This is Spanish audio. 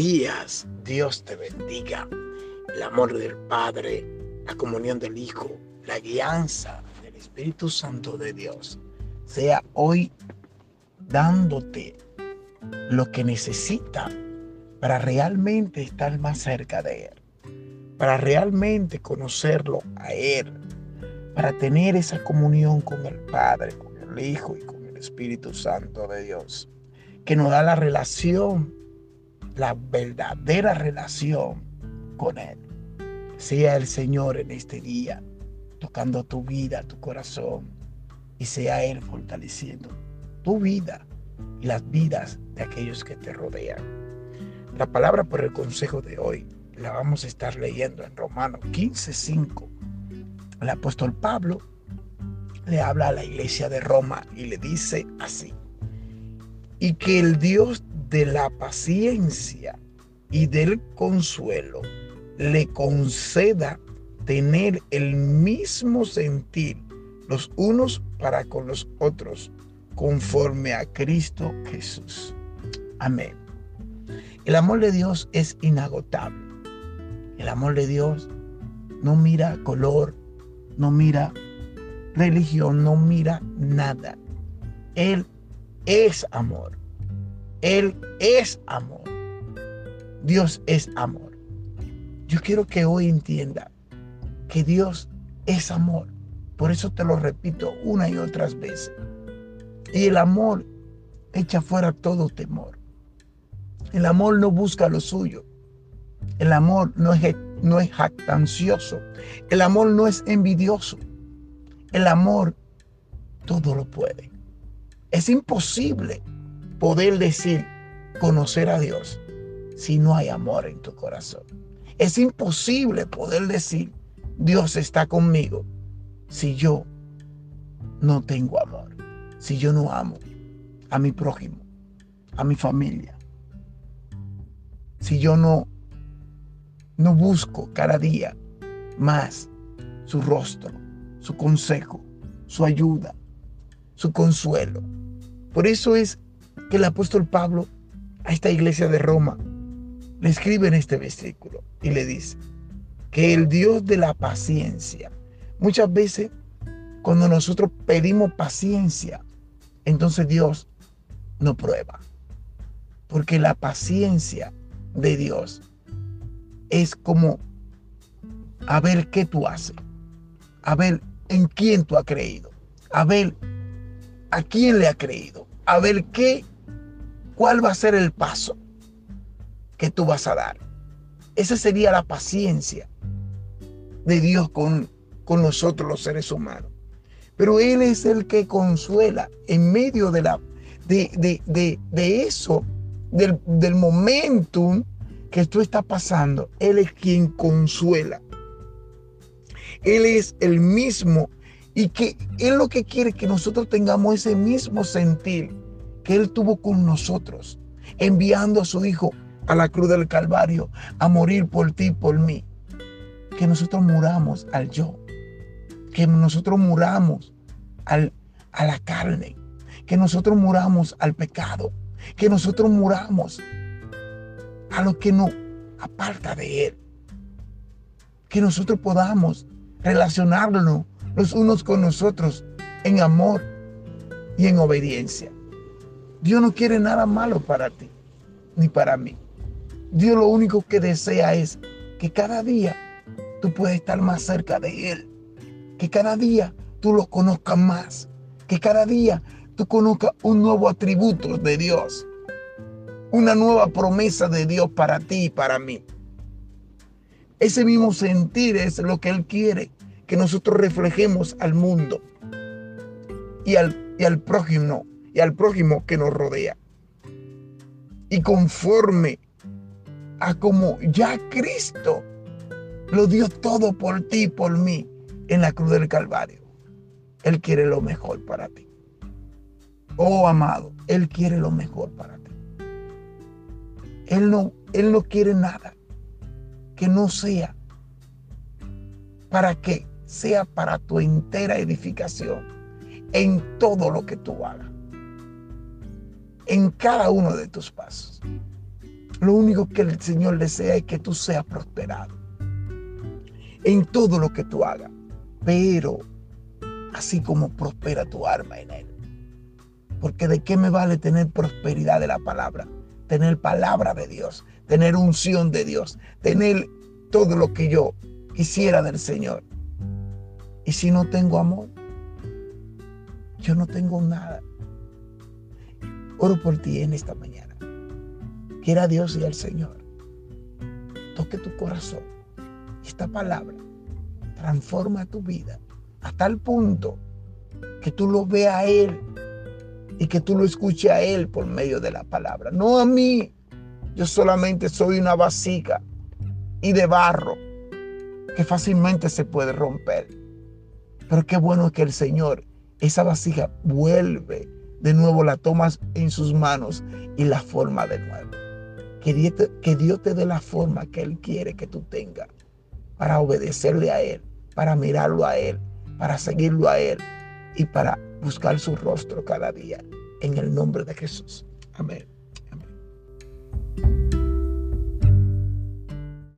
días. Dios te bendiga. El amor del Padre, la comunión del Hijo, la guianza del Espíritu Santo de Dios sea hoy dándote lo que necesita para realmente estar más cerca de Él, para realmente conocerlo a Él, para tener esa comunión con el Padre, con el Hijo y con el Espíritu Santo de Dios, que nos da la relación la verdadera relación con Él. Sea el Señor en este día tocando tu vida, tu corazón, y sea Él fortaleciendo tu vida y las vidas de aquellos que te rodean. La palabra por el consejo de hoy la vamos a estar leyendo en Romanos 15:5. El apóstol Pablo le habla a la iglesia de Roma y le dice así, y que el Dios de la paciencia y del consuelo le conceda tener el mismo sentir los unos para con los otros, conforme a Cristo Jesús. Amén. El amor de Dios es inagotable. El amor de Dios no mira color, no mira religión, no mira nada. Él es amor. Él es amor. Dios es amor. Yo quiero que hoy entienda que Dios es amor. Por eso te lo repito una y otras veces. Y el amor echa fuera todo temor. El amor no busca lo suyo. El amor no es, no es jactancioso. El amor no es envidioso. El amor todo lo puede. Es imposible poder decir conocer a Dios si no hay amor en tu corazón. Es imposible poder decir Dios está conmigo si yo no tengo amor, si yo no amo a mi prójimo, a mi familia, si yo no no busco cada día más su rostro, su consejo, su ayuda, su consuelo. Por eso es que el apóstol Pablo a esta iglesia de Roma le escribe en este versículo y le dice que el Dios de la paciencia, muchas veces cuando nosotros pedimos paciencia, entonces Dios nos prueba. Porque la paciencia de Dios es como a ver qué tú haces, a ver en quién tú has creído, a ver a quién le ha creído, a ver qué ¿Cuál va a ser el paso que tú vas a dar? Esa sería la paciencia de Dios con, con nosotros los seres humanos. Pero Él es el que consuela en medio de, la, de, de, eso, del, del momentum que tú estás pasando. Él es quien consuela. Él es el mismo y que Él lo que quiere que nosotros tengamos ese mismo sentir que Él tuvo con nosotros, enviando a su Hijo a la cruz del Calvario a morir por ti y por mí. Que nosotros muramos al yo, que nosotros muramos al, a la carne, que nosotros muramos al pecado, que nosotros muramos a lo que no aparta de Él. Que nosotros podamos relacionarnos los unos con nosotros en amor y en obediencia. Dios no quiere nada malo para ti, ni para mí. Dios lo único que desea es que cada día tú puedas estar más cerca de Él. Que cada día tú lo conozcas más. Que cada día tú conozcas un nuevo atributo de Dios. Una nueva promesa de Dios para ti y para mí. Ese mismo sentir es lo que Él quiere que nosotros reflejemos al mundo y al, y al prójimo y al prójimo que nos rodea. Y conforme a como ya Cristo lo dio todo por ti y por mí en la cruz del Calvario. Él quiere lo mejor para ti. Oh amado, Él quiere lo mejor para ti. Él no, Él no quiere nada que no sea para que sea para tu entera edificación en todo lo que tú hagas en cada uno de tus pasos. Lo único que el Señor desea es que tú seas prosperado en todo lo que tú hagas. Pero así como prospera tu alma en Él. Porque de qué me vale tener prosperidad de la palabra, tener palabra de Dios, tener unción de Dios, tener todo lo que yo quisiera del Señor. Y si no tengo amor, yo no tengo nada. Oro por ti en esta mañana. Quiera Dios y al Señor toque tu corazón. Esta palabra transforma tu vida a tal punto que tú lo veas a Él y que tú lo escuches a Él por medio de la palabra, no a mí. Yo solamente soy una vasija y de barro que fácilmente se puede romper. Pero qué bueno que el Señor, esa vasija vuelve de nuevo, la tomas en sus manos y la forma de nuevo. Que Dios, te, que Dios te dé la forma que Él quiere que tú tengas para obedecerle a Él, para mirarlo a Él, para seguirlo a Él y para buscar su rostro cada día. En el nombre de Jesús. Amén.